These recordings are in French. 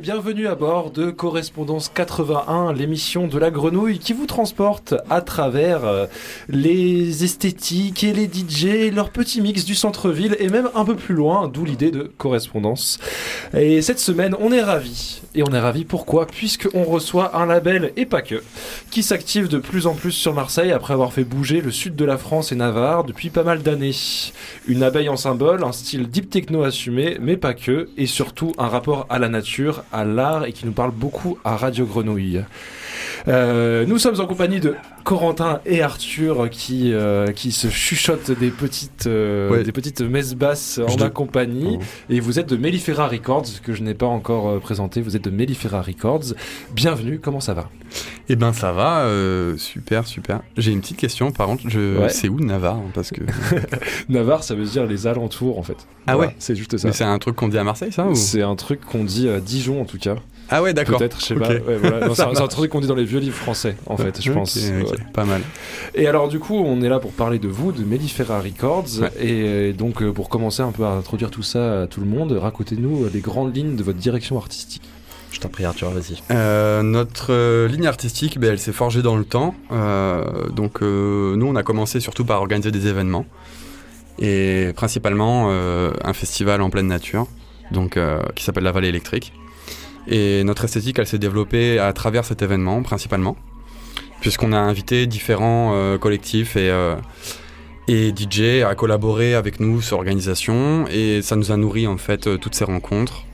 Bienvenue à bord de Correspondance 81, l'émission de la grenouille qui vous transporte à travers euh, les esthétiques et les DJ leur petit mix du centre-ville et même un peu plus loin, d'où l'idée de Correspondance. Et cette semaine, on est ravis. Et on est ravis pourquoi? Puisqu'on reçoit un label, et pas que, qui s'active de plus en plus sur Marseille après avoir fait bouger le sud de la France et Navarre depuis pas mal d'années. Une abeille en symbole, un style deep techno assumé, mais pas que, et surtout un rapport à la nature, à l'art et qui nous parle beaucoup à Radio Grenouille. Euh, nous sommes en compagnie de Corentin et Arthur qui, euh, qui se chuchotent des petites, euh, Ouais. des petites messes basses en Je ma te- compagnie. Oh. Et vous êtes de Mellifera Records, que je n'ai pas encore présenté. Vous êtes de Mellifera Records. Bienvenue, comment ça va? Eh ben ça va, euh, super, super. J'ai une petite question par contre, je... Ouais. c'est où Navarre hein, Parce que... Navarre, ça veut dire les alentours en fait. Ah Voilà, ouais C'est juste ça. Mais c'est un truc qu'on dit à Marseille ça ou... C'est un truc qu'on dit à Dijon en tout cas. Ah ouais d'accord. Peut-être, je sais pas. Ouais, voilà. Non, c'est un- truc qu'on dit dans les vieux livres français en fait, je pense. ok, Ouais. Pas mal. Et alors du coup, on est là pour parler de vous, de Mellifera Records. Ouais. Et euh, donc euh, pour commencer un peu à introduire tout ça à tout le monde, racontez-nous les grandes lignes de votre direction artistique. Je t'en prie Arthur, vas-y. Euh, notre euh, ligne artistique, ben, elle s'est forgée dans le temps. Euh, donc nous on a commencé surtout par organiser des événements. Et principalement un festival en pleine nature, donc, qui s'appelle la Vallée électrique. Et notre esthétique, elle s'est développée à travers cet événement, principalement, puisqu'on a invité différents collectifs et, et DJ à collaborer avec nous sur l'organisation, et ça nous a nourri en fait toutes ces rencontres.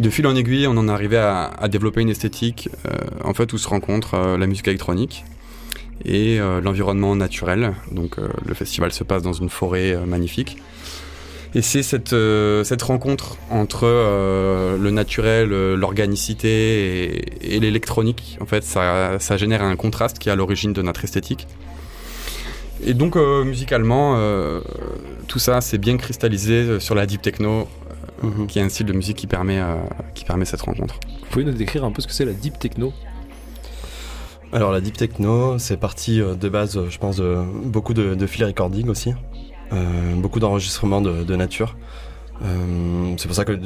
De fil en aiguille, on en est arrivé à, développer une esthétique euh, en fait où se rencontre euh, la musique électronique et euh, l'environnement naturel. Donc le festival se passe dans une forêt magnifique. Et c'est cette, rencontre entre le naturel, l'organicité et, l'électronique, en fait, ça, génère un contraste qui est à l'origine de notre esthétique. Et donc, musicalement, tout ça s'est bien cristallisé sur la deep techno, Mhm. qui est un style de musique qui permet, euh, qui permet cette rencontre. Vous pouvez nous décrire un peu ce que c'est la deep techno? Alors la deep techno, c'est parti euh, de base, euh, je pense, de beaucoup de, de field recording aussi, Euh, beaucoup d'enregistrements de, de nature. Euh, c'est pour ça que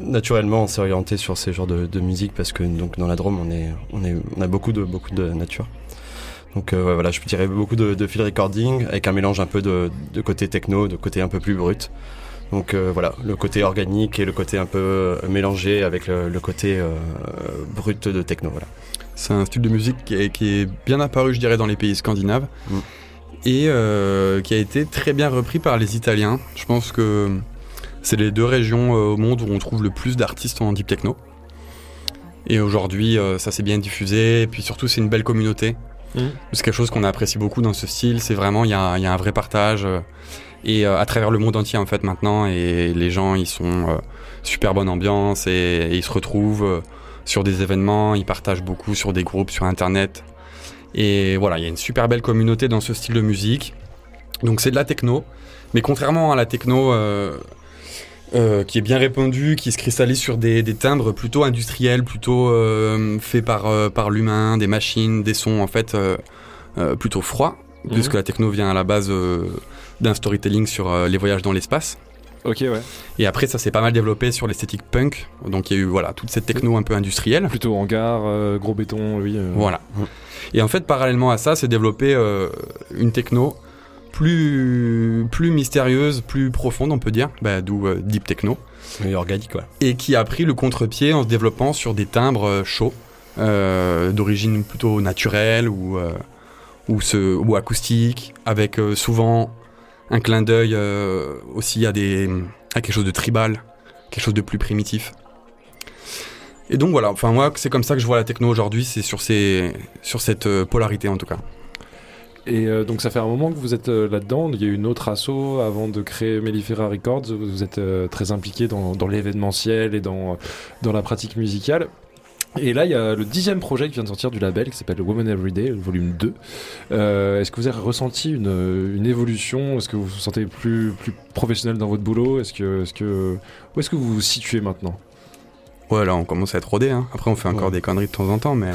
naturellement on s'est orienté sur ces genres de, de musique parce que donc dans la Drôme on est on est on a beaucoup de beaucoup de nature. Donc euh, voilà, je dirais beaucoup de, de field recording avec un mélange un peu de, de côté techno, de côté un peu plus brut. Donc euh, voilà, le côté organique et le côté un peu euh, mélangé avec le, le côté euh, brut de techno. Voilà. C'est un style de musique qui est, qui est bien apparu, je dirais, dans les pays scandinaves Mm. et euh, qui a été très bien repris par les Italiens. Je pense que c'est les deux régions euh, au monde où on trouve le plus d'artistes en deep techno. Et aujourd'hui, euh, ça s'est bien diffusé. Et puis surtout, c'est une belle communauté. Mhm. C'est quelque chose qu'on apprécie beaucoup dans ce style. C'est vraiment, il y a, il y a un vrai partage. Et euh, à travers le monde entier, en fait, maintenant. Et les gens, ils sont euh, super bonne ambiance et, et ils se retrouvent euh, sur des événements. Ils partagent beaucoup sur des groupes, sur Internet. Et voilà, il y a une super belle communauté dans ce style de musique. Donc c'est de la techno. Mais contrairement à la techno euh, euh, qui est bien répandue, qui se cristallise sur des, des timbres plutôt industriels, plutôt euh, faits par, par l'humain, des machines, des sons en fait plutôt froids, Mhm. puisque la techno vient à la base d'un storytelling sur euh, les voyages dans l'espace. Ok, ouais. Et après, ça s'est pas mal développé sur l'esthétique punk. Donc il y a eu voilà, toute cette techno un peu industrielle. Plutôt hangar, euh, gros béton, oui. euh. Voilà. Et en fait, parallèlement à ça, c'est développé euh, une techno plus, plus mystérieuse, plus profonde, on peut dire, bah, d'où euh, Deep Techno, Et organique, quoi. et qui a pris le contre-pied en se développant sur des timbres euh, chauds, euh, d'origine plutôt naturelle ou, euh, ou, ce, ou acoustique, avec euh, souvent un clin d'œil euh, aussi à, des, à quelque chose de tribal, quelque chose de plus primitif. Et donc voilà, enfin moi c'est comme ça que je vois la techno aujourd'hui, c'est sur, ces, sur cette euh, polarité en tout cas. Et euh, donc ça fait un moment que vous êtes là-dedans. Il y a eu une autre asso avant de créer Mellifera Records. Vous êtes très impliqué dans, dans l'événementiel et dans, dans la pratique musicale. Et là, il y a le dixième projet qui vient de sortir du label qui s'appelle Women Everyday, le volume 2. Euh, Est-ce que vous avez ressenti une, une évolution? Est-ce que vous vous sentez plus, plus professionnel dans votre boulot? Est-ce que, est que, Où est-ce que vous vous situez maintenant? Ouais là on commence à être rodé, hein. après on fait encore Ouais. des conneries de temps en temps, mais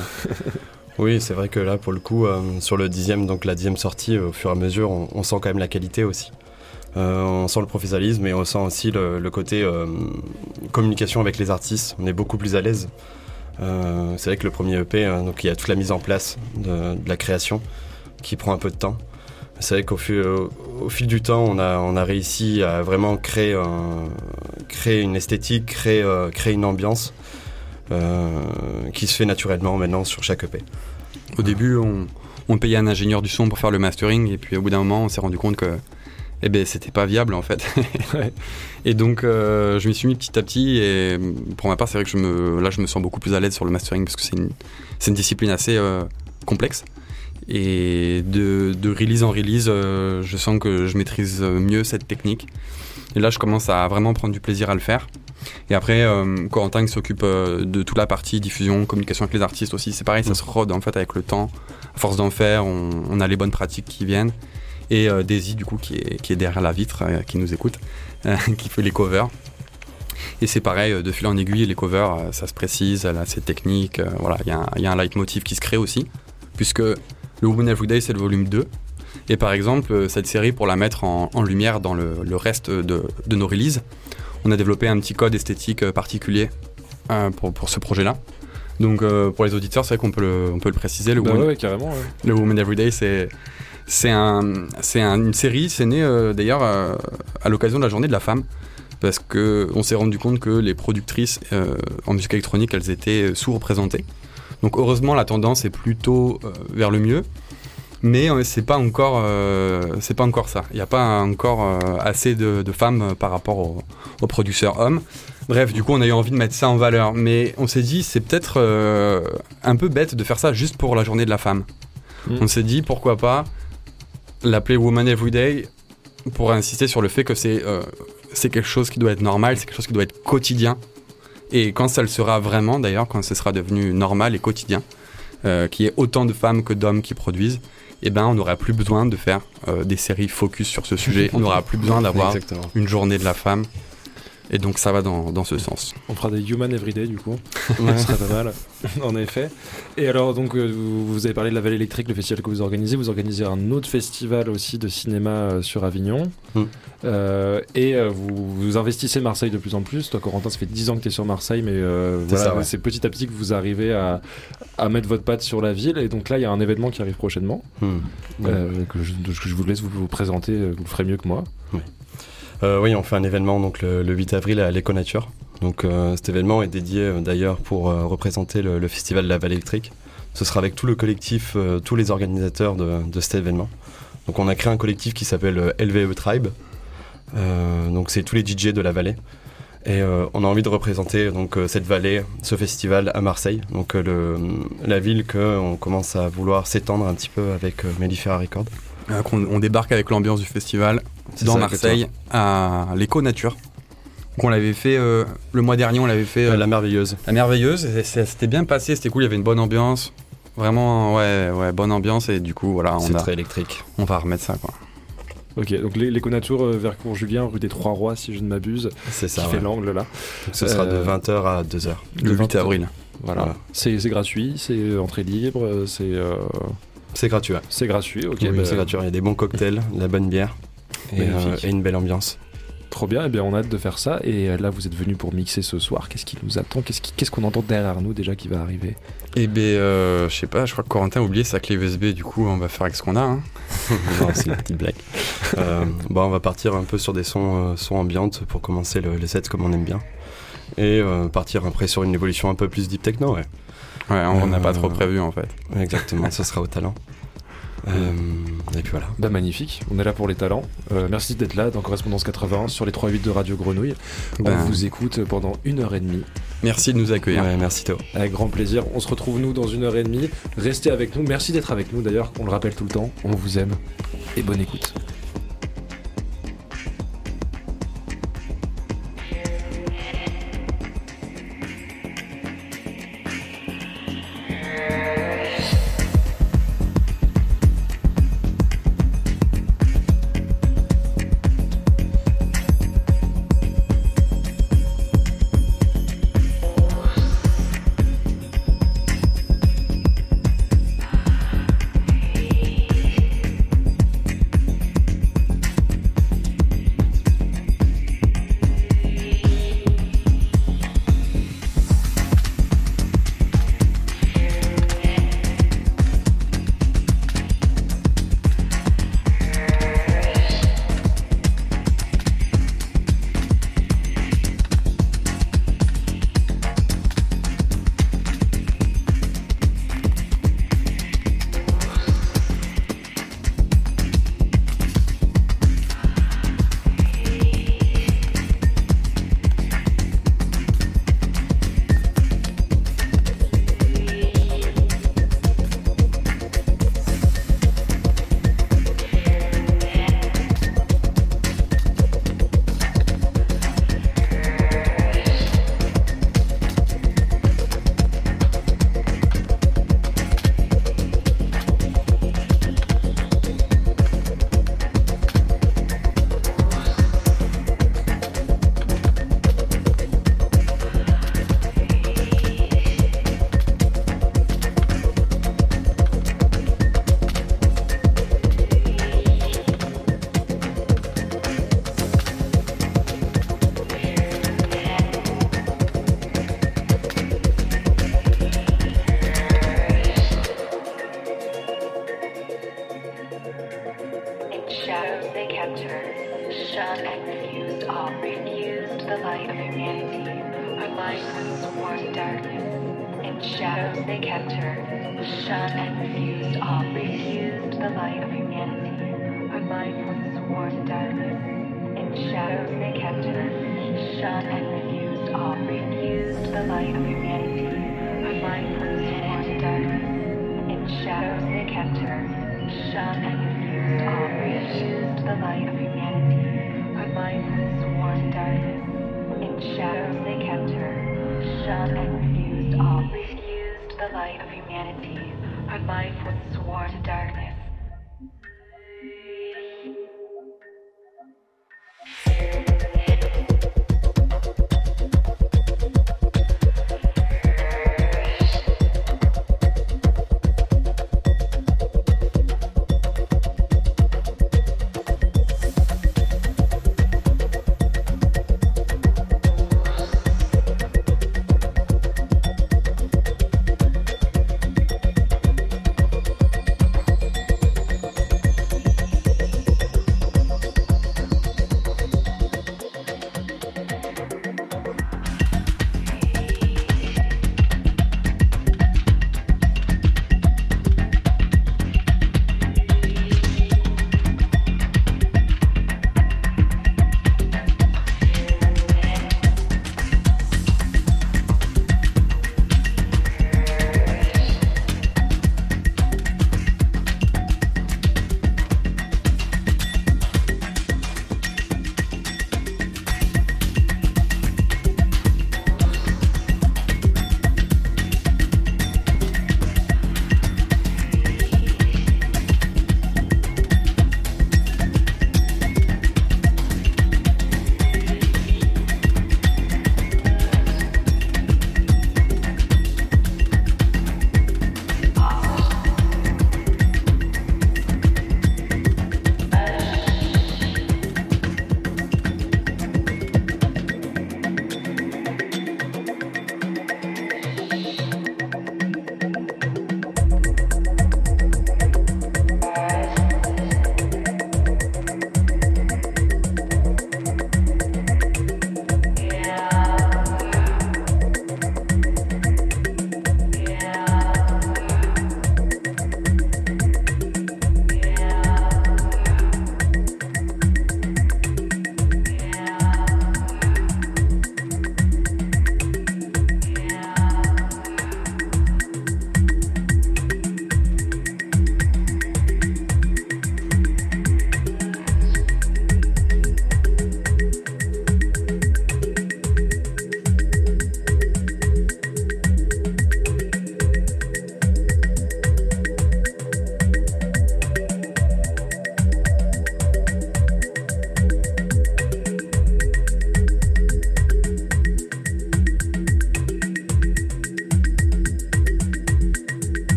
Oui, c'est vrai que là, pour le coup, euh, sur le dixième, donc la dixième sortie, au fur et à mesure, on, on sent quand même la qualité aussi. Euh, on sent le professionnalisme et on sent aussi le, le côté euh, communication avec les artistes. On est beaucoup plus à l'aise. Euh, c'est vrai que le premier EP, euh, donc il y a toute la mise en place de, la création qui prend un peu de temps. C'est vrai qu'au fil, du temps, on a, réussi à vraiment créer, un- créer une esthétique, créer, euh, une ambiance euh, qui se fait naturellement maintenant sur chaque EP. Au début, on payait un ingénieur du son pour faire le mastering, et puis au bout d'un moment, on s'est rendu compte que eh ben, c'était pas viable en fait. Et donc, euh, je m'y suis mis petit à petit, et pour ma part, c'est vrai que je me, là, je me sens beaucoup plus à l'aise sur le mastering parce que c'est une, discipline assez euh, complexe. Et de, de release en release, euh, je sens que je maîtrise mieux cette technique. Et là, je commence à vraiment prendre du plaisir à le faire. Et après, Corentin qui s'occupe de toute la partie diffusion, communication avec les artistes aussi, c'est pareil, ça se rôde en fait avec le temps. À force d'en faire, on, on a les bonnes pratiques qui viennent. Et euh, Daisy, du coup, qui est, qui est derrière la vitre, euh, qui nous écoute, euh, qui fait les covers. Et c'est pareil, de fil en aiguille, les covers, ça se précise, elle a ses techniques. voilà, il y, a un- il y a un leitmotiv qui se crée aussi, puisque le Woman Everyday, c'est le volume 2. Et par exemple, cette série, pour la mettre en, en lumière dans le, le reste de, de nos releases, on a développé un petit code esthétique particulier euh, pour, pour ce projet-là. Donc euh, pour les auditeurs, c'est vrai qu'on peut le, on peut le préciser. Le Bah Woman, ouais, ouais, carrément. ouais. le Woman Everyday, c'est c'est un, une série. C'est né euh, d'ailleurs euh, à l'occasion de la Journée de la femme, parce que on s'est rendu compte que les productrices euh, en musique électronique, elles étaient sous-représentées. Donc heureusement, la tendance est plutôt euh, vers le mieux. Mais c'est pas encore, c'est pas encore ça. Il n'y a pas encore assez de, de femmes par rapport aux, aux producteurs hommes. Bref, du coup, on a eu envie de mettre ça en valeur. Mais on s'est dit, c'est peut-être euh, un peu bête de faire ça juste pour la journée de la femme. Mm. On s'est dit, pourquoi pas l'appeler Woman Everyday pour insister sur le fait que c'est euh, c'est quelque chose qui doit être normal, c'est quelque chose qui doit être quotidien. Et quand ça le sera vraiment, d'ailleurs, quand ce sera devenu normal et quotidien, euh, qu'il y ait autant de femmes que d'hommes qui produisent, eh ben, on n'aura plus besoin de faire euh, des séries focus sur ce sujet. on n'aura plus besoin d'avoir une journée de la femme. Et donc ça va dans, dans ce sens. On fera des Human Everyday du coup. Ouais. Ce serait pas mal, en effet. Et alors, donc, euh, vous, vous avez parlé de la Vallée électrique, le festival que vous organisez. Vous organisez un autre festival aussi de cinéma euh, sur Avignon. Mm. Euh, et vous, vous investissez Marseille de plus en plus. Toi, Corentin, ça fait 10 ans que tu es sur Marseille, mais euh, C'est voilà, ça, ouais. c'est petit à petit que vous arrivez à, à mettre votre patte sur la ville. Et donc là, il y a un événement qui arrive prochainement. Ouais. euh, que, je, que je vous laisse vous, vous présenter. Vous le ferez mieux que moi. Euh, oui, on fait un événement donc le, le 8 avril à l'Éco-Nature. Donc euh, cet événement est dédié euh, d'ailleurs pour euh, représenter le, festival de la Vallée électrique. Ce sera avec tout le collectif, euh, tous les organisateurs de, cet événement. On a créé un collectif qui s'appelle euh, LVE Tribe. Euh, donc c'est tous les DJ de la vallée. Et euh, on a envie de représenter donc euh, cette vallée, ce festival à Marseille, donc euh, la ville que on commence à vouloir s'étendre un petit peu avec euh, Mellifera Records. Euh, qu'on- on débarque avec l'ambiance du festival dans ça, Marseille à l'éco-nature. Donc on l'avait fait euh, le mois dernier, on l'avait fait Euh, euh, la merveilleuse. la merveilleuse. et ça s'était bien passé, c'était cool, il y avait une bonne ambiance. Vraiment, ouais, ouais, bonne ambiance et du coup, voilà, C'est on, a- très électrique. on va remettre ça quoi. Ok, donc l'é- l'éco-nature euh, vers Cours-Julien, rue des Trois Rois, si je ne m'abuse, C'est qui ça. fait ouais. l'angle là. Donc ce sera de Euh, 20h à 2h. Le De 8 20. avril. Voilà. Voilà. C'est c'est gratuit, c'est entrée libre, euh, c'est euh, C'est gratuit. ouais. c'est gratuit, ok. Oui, bah, c'est gratuit. Il y a des bons cocktails, de la bonne bière et, euh, et une belle ambiance. Trop bien, et bien on a hâte de faire ça. Et euh, là, vous êtes venu pour mixer ce soir. Qu'est-ce qui nous attend? Qu'est-ce qu'on entend derrière nous déjà qui va arriver? Et ben, euh, je sais pas, je crois que Corentin a oublié sa clé USB, du coup, on va faire avec ce qu'on a. hein. c'est une petite blague. Euh, bon, on va partir un peu sur des sons, euh, sons ambiantes pour commencer le, les sets comme on aime bien. Et euh, partir après sur une évolution un peu plus deep techno, ouais. Ouais, on n'a pas trop prévu en fait. Exactement, ce sera au talent. Euh, et puis voilà. Bah magnifique, on est là pour les talents. Euh, merci d'être là dans Correspondance 80 sur les 3.8 de Radio Grenouille. Ben, On vous écoute pendant une heure et demie. Merci de nous accueillir. Ouais, merci Théo. Avec grand plaisir. On se retrouve nous dans une heure et demie. Restez avec nous. Merci d'être avec nous d'ailleurs. On le rappelle tout le temps. On vous aime. Et bonne écoute.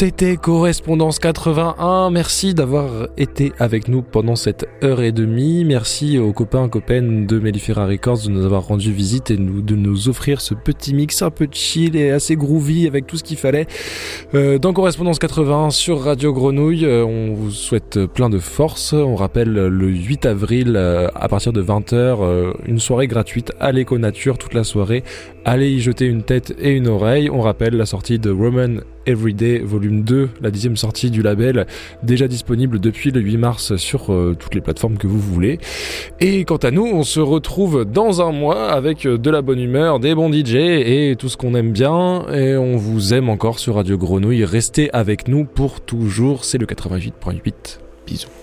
C'était Correspondance 81. Merci d'avoir été avec nous pendant cette heure et demie. Merci aux copains copaines de Mellifera Records de nous avoir rendu visite et de nous offrir ce petit mix un peu chill et assez groovy avec tout ce qu'il fallait. Euh, dans Correspondance 81 sur Radio Grenouille, euh, on vous souhaite plein de force. On rappelle le 8 avril euh, à partir de 20h, une soirée gratuite à l'éco nature toute la soirée. Allez y jeter une tête et une oreille. On rappelle la sortie de Roman Everyday Volume 2, la dixième sortie du label, déjà disponible depuis le 8 mars sur euh, toutes les plateformes que vous voulez. Et quant à nous, on se retrouve dans un mois avec euh, de la bonne humeur, des bons DJ et tout ce qu'on aime bien. Et on vous aime encore sur Radio Grenouille. Restez avec nous pour toujours. C'est le 88.8. Bisous.